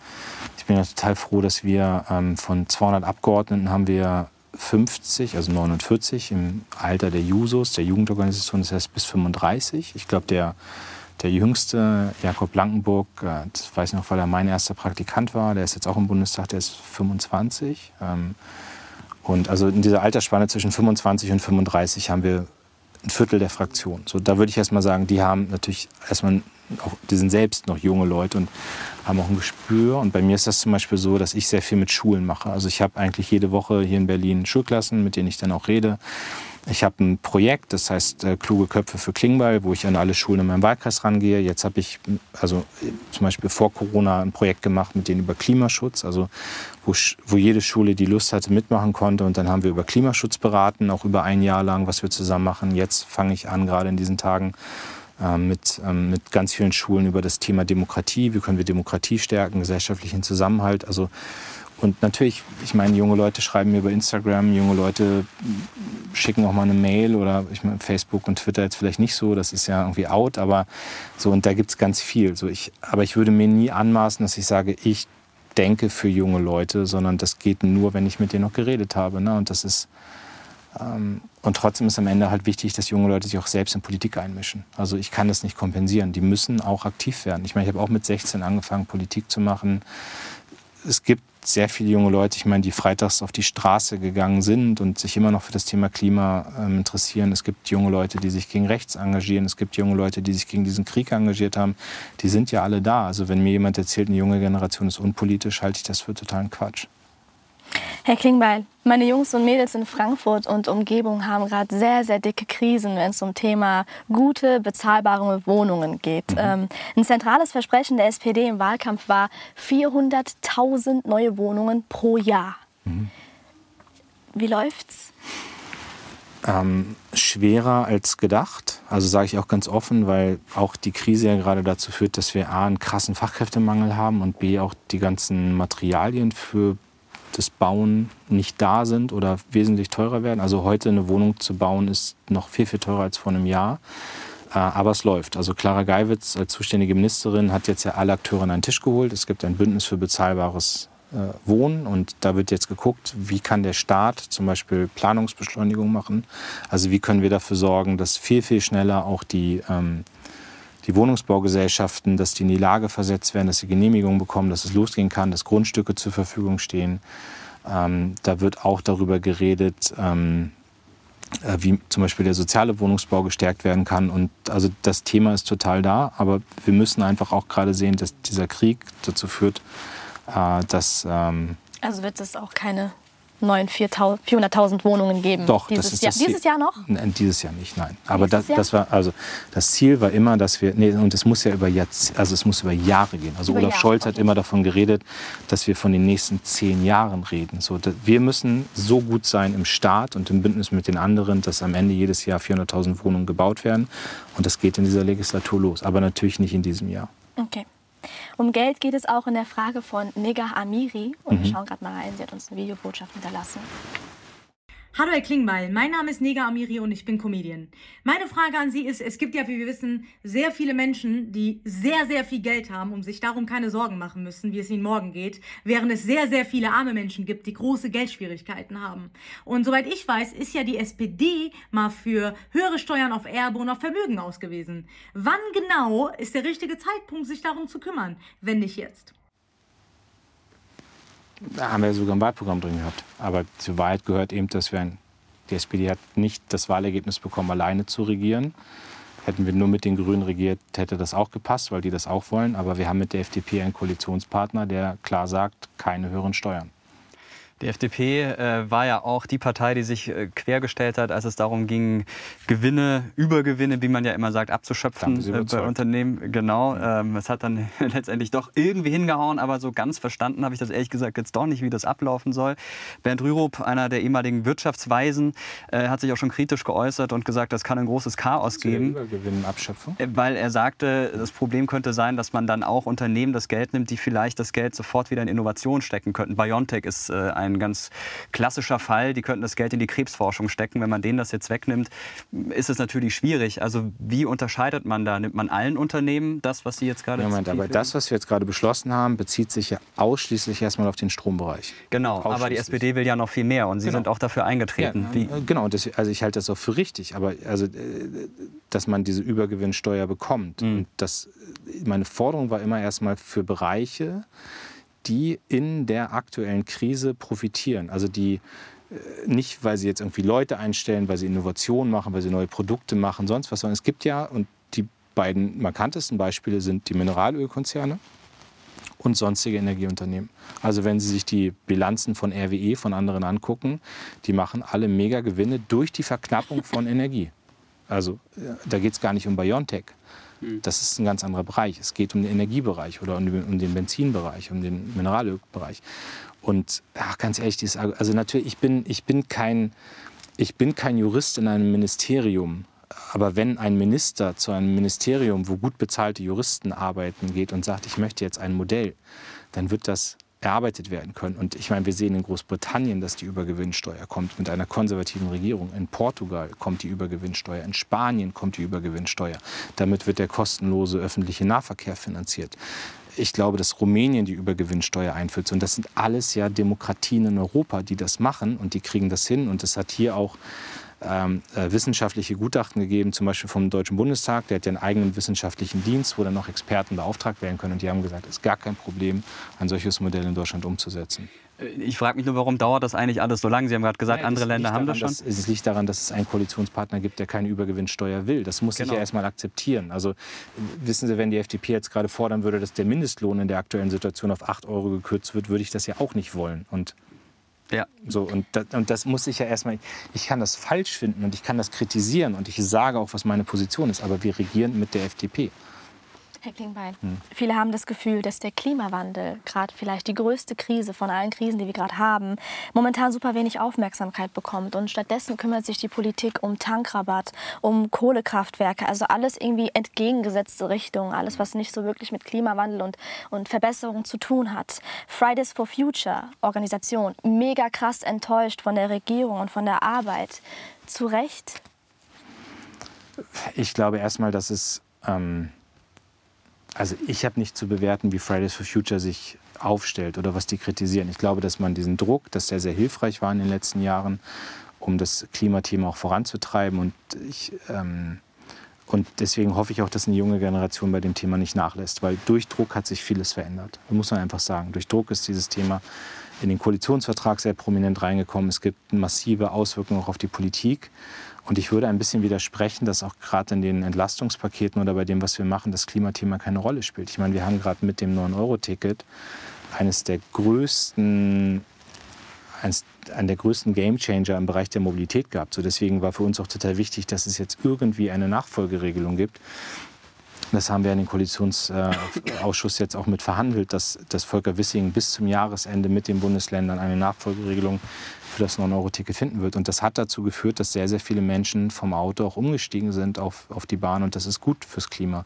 Ich bin ja total froh, dass wir ähm, von 200 Abgeordneten haben wir 50, also 49 im Alter der Jusos, der Jugendorganisation, das heißt bis 35. Ich glaube, der, der jüngste, Jakob Blankenburg, äh, das weiß ich noch, weil er mein erster Praktikant war, der ist jetzt auch im Bundestag, der ist 25. Ähm, und also in dieser Altersspanne zwischen 25 und 35 haben wir ein Viertel der Fraktion. So, da würde ich erstmal sagen, die haben natürlich erstmal auch, die sind selbst noch junge Leute und haben auch ein Gespür. Und bei mir ist das zum Beispiel so, dass ich sehr viel mit Schulen mache. Also ich habe eigentlich jede Woche hier in Berlin Schulklassen, mit denen ich dann auch rede. Ich habe ein Projekt, das heißt äh, Kluge Köpfe für Klingbeil, wo ich an alle Schulen in meinem Wahlkreis rangehe. Jetzt habe ich also zum Beispiel vor Corona ein Projekt gemacht mit denen über Klimaschutz, also wo, wo jede Schule, die Lust hatte, mitmachen konnte. Und dann haben wir über Klimaschutz beraten, auch über ein Jahr lang, was wir zusammen machen. Jetzt fange ich an, gerade in diesen Tagen, mit, ähm, mit ganz vielen Schulen über das Thema Demokratie. Wie können wir Demokratie stärken, gesellschaftlichen Zusammenhalt. Also und natürlich, ich meine, junge Leute schreiben mir über Instagram, junge Leute schicken auch mal eine Mail oder ich meine, Facebook und Twitter jetzt vielleicht nicht so, das ist ja irgendwie out, aber so und da gibt es ganz viel. So ich, aber ich würde mir nie anmaßen, dass ich sage, ich denke für junge Leute, sondern das geht nur, wenn ich mit denen noch geredet habe. Ne? Und das ist ähm, und trotzdem ist am Ende halt wichtig, dass junge Leute sich auch selbst in Politik einmischen. Also ich kann das nicht kompensieren. Die müssen auch aktiv werden. Ich meine, ich habe auch mit 16 angefangen, Politik zu machen. Es gibt sehr viele junge Leute, ich meine, die freitags auf die Straße gegangen sind und sich immer noch für das Thema Klima ähm, interessieren. Es gibt junge Leute, die sich gegen rechts engagieren. Es gibt junge Leute, die sich gegen diesen Krieg engagiert haben. Die sind ja alle da. Also wenn mir jemand erzählt, eine junge Generation ist unpolitisch, halte ich das für totalen Quatsch. Herr Klingbeil, meine Jungs und Mädels in Frankfurt und Umgebung haben gerade sehr, sehr dicke Krisen, wenn es um Thema gute, bezahlbare Wohnungen geht. Mhm. Ähm, ein zentrales Versprechen der SPD im Wahlkampf war 400.000 neue Wohnungen pro Jahr. Mhm. Wie läuft's? Ähm, schwerer als gedacht. Also sage ich auch ganz offen, weil auch die Krise ja gerade dazu führt, dass wir A, einen krassen Fachkräftemangel haben und B, auch die ganzen Materialien für das Bauen nicht da sind oder wesentlich teurer werden. Also heute eine Wohnung zu bauen ist noch viel, viel teurer als vor einem Jahr. Äh, aber es läuft. Also Clara Geiwitz als zuständige Ministerin hat jetzt ja alle Akteure an einen Tisch geholt. Es gibt ein Bündnis für bezahlbares äh, Wohnen und da wird jetzt geguckt, wie kann der Staat zum Beispiel Planungsbeschleunigung machen. Also wie können wir dafür sorgen, dass viel, viel schneller auch die ähm, die Wohnungsbaugesellschaften, dass die in die Lage versetzt werden, dass sie Genehmigungen bekommen, dass es losgehen kann, dass Grundstücke zur Verfügung stehen. Ähm, da wird auch darüber geredet, ähm, äh, wie zum Beispiel der soziale Wohnungsbau gestärkt werden kann. Und also das Thema ist total da, aber wir müssen einfach auch gerade sehen, dass dieser Krieg dazu führt, äh, dass. Ähm, also wird es auch keine neuen 400.000 Wohnungen geben. Doch, dieses das ist Jahr. das Dieses Jahr noch? Nein, dieses Jahr nicht, nein. Aber das, das, war also das Ziel war immer, dass wir nee, und es muss ja über Jahrz also es muss über Jahre gehen. Also Über Olaf Jahre, Scholz hat immer davon geredet, dass wir von den nächsten zehn Jahren reden. So, wir müssen so gut sein im Staat und im Bündnis mit den anderen, dass am Ende jedes Jahr 400.000 Wohnungen gebaut werden. Und das geht in dieser Legislatur los. Aber natürlich nicht in diesem Jahr. Okay. Um Geld geht es auch in der Frage von Negar Amiri. Und Mhm. wir schauen gerade mal rein. Sie hat uns eine Videobotschaft hinterlassen. Hallo Herr Klingbeil, mein Name ist Nega Amiri und ich bin Comedian. Meine Frage an Sie ist, es gibt ja, wie wir wissen, sehr viele Menschen, die sehr, sehr viel Geld haben, um sich darum keine Sorgen machen müssen, wie es ihnen morgen geht, während es sehr, sehr viele arme Menschen gibt, die große Geldschwierigkeiten haben. Und soweit ich weiß, ist ja die SPD mal für höhere Steuern auf Erbe und auf Vermögen ausgewiesen. Wann genau ist der richtige Zeitpunkt, sich darum zu kümmern, wenn nicht jetzt? Da haben wir sogar ein Wahlprogramm drin gehabt. Aber zur Wahrheit gehört eben, dass wir ein, die SPD hat nicht das Wahlergebnis bekommen, alleine zu regieren. Hätten wir nur mit den Grünen regiert, hätte das auch gepasst, weil die das auch wollen. Aber wir haben mit der FDP einen Koalitionspartner, der klar sagt, keine höheren Steuern. Die FDP äh, war ja auch die Partei, die sich äh, quergestellt hat, als es darum ging, Gewinne, Übergewinne, wie man ja immer sagt, abzuschöpfen äh, bei. Unternehmen. Genau. Ähm, es hat dann letztendlich doch irgendwie hingehauen, aber so ganz verstanden habe ich das ehrlich gesagt jetzt doch nicht, wie das ablaufen soll. Bernd Rürup, einer der ehemaligen Wirtschaftsweisen, äh, hat sich auch schon kritisch geäußert und gesagt, das kann ein großes Chaos geben. Übergewinnabschöpfung. Äh, Weil er sagte, das Problem könnte sein, dass man dann auch Unternehmen das Geld nimmt, die vielleicht das Geld sofort wieder in Innovation stecken könnten. BioNTech ist äh, ein ganz klassischer Fall. Die könnten das Geld in die Krebsforschung stecken. Wenn man denen das jetzt wegnimmt, ist es natürlich schwierig. Also wie unterscheidet man da? Nimmt man allen Unternehmen das, was Sie jetzt gerade Ja, Moment, aber zitiert das, was wir jetzt gerade beschlossen haben, bezieht sich ja ausschließlich erstmal auf den Strombereich. Genau, aber die. SPD will ja noch viel mehr und Sie Genau. sind auch dafür eingetreten. Ja, äh, genau, das, also ich halte das auch für richtig, aber also, äh, dass man diese Übergewinnsteuer bekommt. Mhm. Das, meine Forderung war immer erstmal für Bereiche, die in der aktuellen Krise profitieren. Also die äh, nicht, weil sie jetzt irgendwie Leute einstellen, weil sie Innovationen machen, weil sie neue Produkte machen, sonst was, sondern es gibt ja, und die beiden markantesten Beispiele sind die Mineralölkonzerne und sonstige Energieunternehmen. Also wenn Sie sich die Bilanzen von RWE, von anderen angucken, die machen alle Mega-Gewinne durch die Verknappung von Energie. Also da geht es gar nicht um Biontech. Hm. Das ist ein ganz anderer Bereich. Es geht um den Energiebereich oder um den Benzinbereich, um den Mineralölbereich. Und ach, ganz ehrlich, dieses, also natürlich, ich bin, ich, bin kein, ich bin kein Jurist in einem Ministerium. Aber wenn ein Minister zu einem Ministerium, wo gut bezahlte Juristen arbeiten, geht und sagt, ich möchte jetzt ein Modell, dann wird das erarbeitet werden können. Und ich meine, wir sehen in Großbritannien, dass die Übergewinnsteuer kommt mit einer konservativen Regierung. In Portugal kommt die Übergewinnsteuer. In Spanien kommt die Übergewinnsteuer. Damit wird der kostenlose öffentliche Nahverkehr finanziert. Ich glaube, dass Rumänien die Übergewinnsteuer einführt. Und das sind alles ja Demokratien in Europa, die das machen und die kriegen das hin. Und das hat hier auch ähm, äh, wissenschaftliche Gutachten gegeben, zum Beispiel vom Deutschen Bundestag. Der hat ja einen eigenen wissenschaftlichen Dienst, wo dann noch Experten beauftragt werden können. Und die haben gesagt, es ist gar kein Problem, ein solches Modell in Deutschland umzusetzen. Äh, ich frage mich nur, warum dauert das eigentlich alles so lange? Sie haben gerade gesagt, Nein, andere Länder haben das schon. Dass, es liegt daran, dass es einen Koalitionspartner gibt, der keine Übergewinnsteuer will. Das muss genau. ich ja erstmal akzeptieren. Also wissen Sie, wenn die FDP jetzt gerade fordern würde, dass der Mindestlohn in der aktuellen Situation auf 8 Euro gekürzt wird, würde ich das ja auch nicht wollen. Und ja. So, und, das, und das muss ich ja erstmal, ich kann das falsch finden und ich kann das kritisieren und ich sage auch, was meine Position ist, aber wir regieren mit der FDP. Herr Klingbeil, hm. viele haben das Gefühl, dass der Klimawandel, gerade vielleicht die größte Krise von allen Krisen, die wir gerade haben, momentan super wenig Aufmerksamkeit bekommt. Und stattdessen kümmert sich die Politik um Tankrabatt, um Kohlekraftwerke, also alles irgendwie entgegengesetzte Richtungen, alles, was nicht so wirklich mit Klimawandel und, und Verbesserung zu tun hat. Fridays for Future, Organisation, mega krass enttäuscht von der Regierung und von der Arbeit. Zu Recht? Ich glaube erstmal, dass es. Ähm also ich habe nicht zu bewerten, wie Fridays for Future sich aufstellt oder was die kritisieren. Ich glaube, dass man diesen Druck, dass der sehr hilfreich war in den letzten Jahren, um das Klimathema auch voranzutreiben. Und, ich, ähm, und deswegen hoffe ich auch, dass eine junge Generation bei dem Thema nicht nachlässt, weil durch Druck hat sich vieles verändert. Das muss man einfach sagen. Durch Druck ist dieses Thema in den Koalitionsvertrag sehr prominent reingekommen. Es gibt massive Auswirkungen auch auf die Politik. Und ich würde ein bisschen widersprechen, dass auch gerade in den Entlastungspaketen oder bei dem, was wir machen, das Klimathema keine Rolle spielt. Ich meine, wir haben gerade mit dem 9-Euro-Ticket eines der größten eines, einen der größten Gamechanger im Bereich der Mobilität gehabt. So deswegen war für uns auch total wichtig, dass es jetzt irgendwie eine Nachfolgeregelung gibt. Das haben wir in den Koalitionsausschuss jetzt auch mit verhandelt, dass, dass Volker Wissing bis zum Jahresende mit den Bundesländern eine Nachfolgeregelung für das 9-Euro-Ticket finden wird. Und das hat dazu geführt, dass sehr, sehr viele Menschen vom Auto auch umgestiegen sind auf, auf die Bahn. Und das ist gut fürs Klima.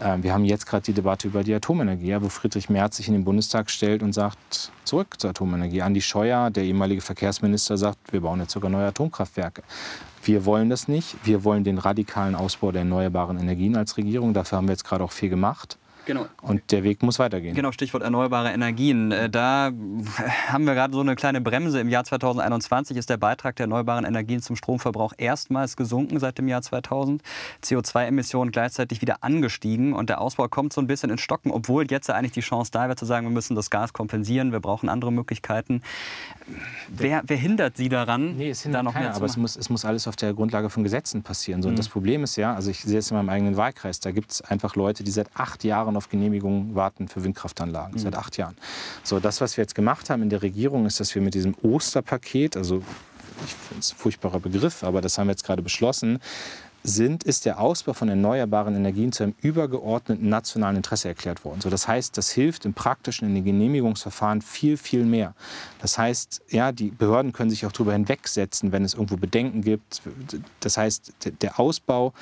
Äh, wir haben jetzt gerade die Debatte über die Atomenergie, ja, wo Friedrich Merz sich in den Bundestag stellt und sagt, zurück zur Atomenergie. Andi Scheuer, der ehemalige Verkehrsminister, sagt, wir bauen jetzt sogar neue Atomkraftwerke. Wir wollen das nicht. Wir wollen den radikalen Ausbau der erneuerbaren Energien als Regierung. Dafür haben wir jetzt gerade auch viel gemacht. Genau. Und der Weg muss weitergehen. Genau, Stichwort erneuerbare Energien. Äh, da haben wir gerade so eine kleine Bremse. Im Jahr 2021 ist der Beitrag der erneuerbaren Energien zum Stromverbrauch erstmals gesunken seit dem Jahr 2000. CO2-Emissionen gleichzeitig wieder angestiegen und der Ausbau kommt so ein bisschen in Stocken, obwohl jetzt eigentlich die Chance da wäre zu sagen, wir müssen das Gas kompensieren, wir brauchen andere Möglichkeiten. Wer, wer hindert Sie daran, nee, es hindert da noch keiner, mehr aber es muss, es muss alles auf der Grundlage von Gesetzen passieren. So, mhm. Und das Problem ist ja, also ich sehe es in meinem eigenen Wahlkreis, da gibt es einfach Leute, die seit acht Jahren Jahren auf Genehmigung warten für Windkraftanlagen, mhm. seit acht Jahren. So, das, was wir jetzt gemacht haben in der Regierung, ist, dass wir mit diesem Osterpaket, also ich finde es ein furchtbarer Begriff, aber das haben wir jetzt gerade beschlossen, sind, ist der Ausbau von erneuerbaren Energien zu einem übergeordneten nationalen Interesse erklärt worden. So, das heißt, das hilft im praktischen, in den Genehmigungsverfahren viel, viel mehr. Das heißt, ja, die Behörden können sich auch darüber hinwegsetzen, wenn es irgendwo Bedenken gibt. Das heißt, der Ausbau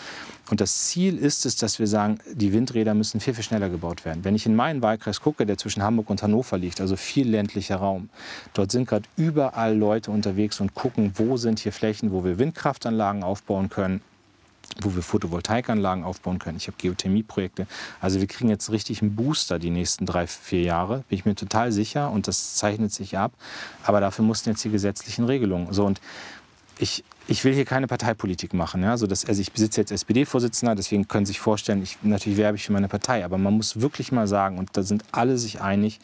und das Ziel ist es, dass wir sagen, die Windräder müssen viel, viel schneller gebaut werden. Wenn ich in meinen Wahlkreis gucke, der zwischen Hamburg und Hannover liegt, also viel ländlicher Raum, dort sind gerade überall Leute unterwegs und gucken, wo sind hier Flächen, wo wir Windkraftanlagen aufbauen können wo wir Photovoltaikanlagen aufbauen können. Ich habe Geothermieprojekte. Also wir kriegen jetzt richtig einen Booster die nächsten drei, vier Jahre. Bin ich mir total sicher und das zeichnet sich ab. Aber dafür mussten jetzt die gesetzlichen Regelungen. So und ich, ich will hier keine Parteipolitik machen. Ja? Also, das, also ich besitze jetzt SPD-Vorsitzender, deswegen können Sie sich vorstellen, ich, natürlich werbe ich für meine Partei. Aber man muss wirklich mal sagen, und da sind alle sich einig,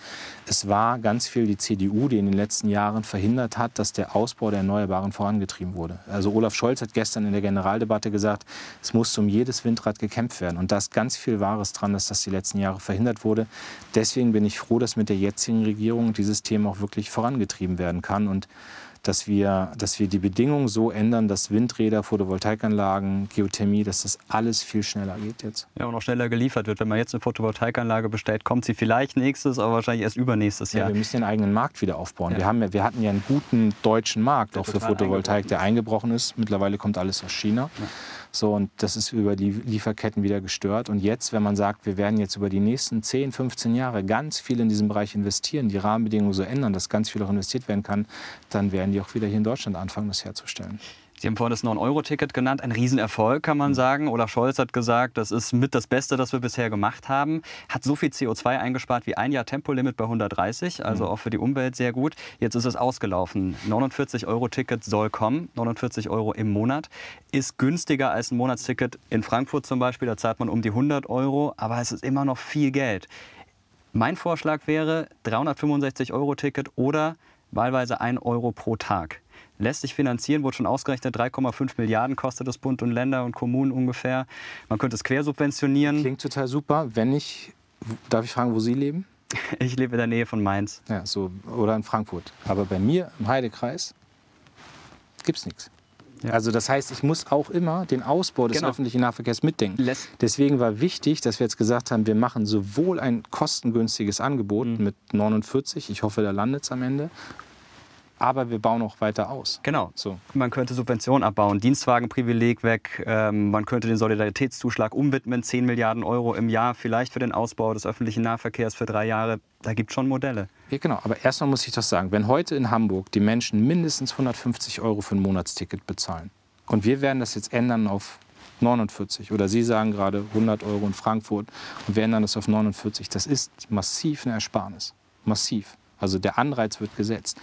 es war ganz viel die CDU, die in den letzten Jahren verhindert hat, dass der Ausbau der Erneuerbaren vorangetrieben wurde. Also Olaf Scholz hat gestern in der Generaldebatte gesagt, es muss um jedes Windrad gekämpft werden. Und da ist ganz viel Wahres dran, dass das die letzten Jahre verhindert wurde. Deswegen bin ich froh, dass mit der jetzigen Regierung dieses Thema auch wirklich vorangetrieben werden kann. Und dass wir, dass wir die Bedingungen so ändern, dass Windräder, Photovoltaikanlagen, Geothermie, dass das alles viel schneller geht jetzt. Ja, und auch schneller geliefert wird. Wenn man jetzt eine Photovoltaikanlage bestellt, kommt sie vielleicht nächstes, aber wahrscheinlich erst übernächstes Jahr. Ja, wir müssen den eigenen Markt wieder aufbauen. Ja. Wir, haben ja, wir hatten ja einen guten deutschen Markt der auch für Photovoltaik, der eingebrochen ist. Mittlerweile kommt alles aus China. Ja. So, und das ist über die Lieferketten wieder gestört. Und jetzt, wenn man sagt, wir werden jetzt über die nächsten 10, 15 Jahre ganz viel in diesem Bereich investieren, die Rahmenbedingungen so ändern, dass ganz viel auch investiert werden kann, dann werden die auch wieder hier in Deutschland anfangen, das herzustellen. Sie haben vorhin das 9-Euro-Ticket genannt. Ein Riesenerfolg, kann man sagen. Olaf Scholz hat gesagt, das ist mit das Beste, das wir bisher gemacht haben. Hat so viel CO2 eingespart wie ein Jahr Tempolimit bei 130, also auch für die Umwelt sehr gut. Jetzt ist es ausgelaufen. 49-Euro-Ticket soll kommen, 49 Euro im Monat. Ist günstiger als ein Monatsticket in Frankfurt zum Beispiel. Da zahlt man um die 100 Euro, aber es ist immer noch viel Geld. Mein Vorschlag wäre 365-Euro-Ticket oder wahlweise 1 Euro pro Tag lässt sich finanzieren, wurde schon ausgerechnet, 3,5 Milliarden kostet das Bund und Länder und Kommunen ungefähr. Man könnte es quersubventionieren. Klingt total super. Wenn ich, darf ich fragen, wo Sie leben? Ich lebe in der Nähe von Mainz. Ja, so, oder in Frankfurt. Aber bei mir im Heidekreis gibt es nichts. Ja. Also das heißt, ich muss auch immer den Ausbau des genau. öffentlichen Nahverkehrs mitdenken. Deswegen war wichtig, dass wir jetzt gesagt haben, wir machen sowohl ein kostengünstiges Angebot mhm. mit 49, ich hoffe, da landet es am Ende, aber wir bauen auch weiter aus. Genau. So. Man könnte Subventionen abbauen, Dienstwagenprivileg weg, ähm, man könnte den Solidaritätszuschlag umwidmen, 10 Milliarden Euro im Jahr vielleicht für den Ausbau des öffentlichen Nahverkehrs für drei Jahre. Da gibt es schon Modelle. Ja, genau. Aber erstmal muss ich doch sagen, wenn heute in Hamburg die Menschen mindestens 150 Euro für ein Monatsticket bezahlen und wir werden das jetzt ändern auf 49 oder Sie sagen gerade 100 Euro in Frankfurt und wir ändern das auf 49, das ist massiv eine Ersparnis. Massiv. Also der Anreiz wird gesetzt.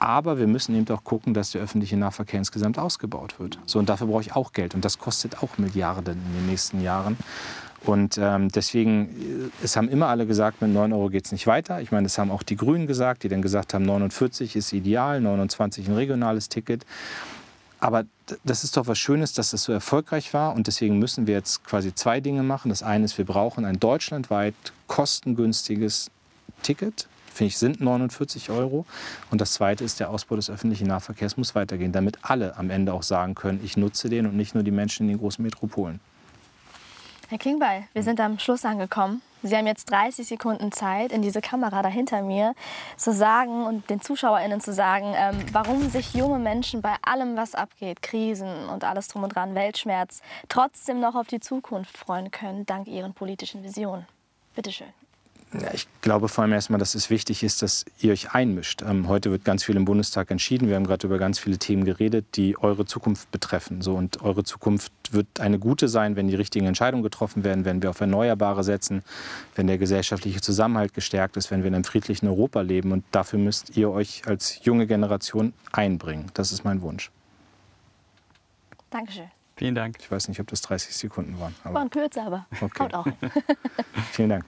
Aber wir müssen eben auch gucken, dass der öffentliche Nahverkehr insgesamt ausgebaut wird. So, und dafür brauche ich auch Geld. Und das kostet auch Milliarden in den nächsten Jahren. Und ähm, deswegen, äh, es haben immer alle gesagt, mit 9 Euro geht es nicht weiter. Ich meine, das haben auch die Grünen gesagt, die dann gesagt haben, 49 ist ideal, 29 ein regionales Ticket. Aber das ist doch was Schönes, dass das so erfolgreich war. Und deswegen müssen wir jetzt quasi zwei Dinge machen. Das eine ist, wir brauchen ein deutschlandweit kostengünstiges Ticket finde ich, sind 49 Euro. Und das Zweite ist, der Ausbau des öffentlichen Nahverkehrs muss weitergehen, damit alle am Ende auch sagen können, ich nutze den und nicht nur die Menschen in den großen Metropolen. Herr Klingbeil, wir sind am Schluss angekommen. Sie haben jetzt 30 Sekunden Zeit, in diese Kamera da hinter mir zu sagen und den ZuschauerInnen zu sagen, ähm, warum sich junge Menschen bei allem, was abgeht, Krisen und alles drum und dran, Weltschmerz, trotzdem noch auf die Zukunft freuen können, dank ihren politischen Visionen. Bitte schön. Ja, ich glaube vor allem erstmal, dass es wichtig ist, dass ihr euch einmischt. Ähm, heute wird ganz viel im Bundestag entschieden. Wir haben gerade über ganz viele Themen geredet, die eure Zukunft betreffen. So, und eure Zukunft wird eine gute sein, wenn die richtigen Entscheidungen getroffen werden, wenn wir auf Erneuerbare setzen, wenn der gesellschaftliche Zusammenhalt gestärkt ist, wenn wir in einem friedlichen Europa leben. Und dafür müsst ihr euch als junge Generation einbringen. Das ist mein Wunsch. Dankeschön. Vielen Dank. Ich weiß nicht, ob das 30 Sekunden waren. Aber waren kürzer, aber okay. haut auch. Vielen Dank.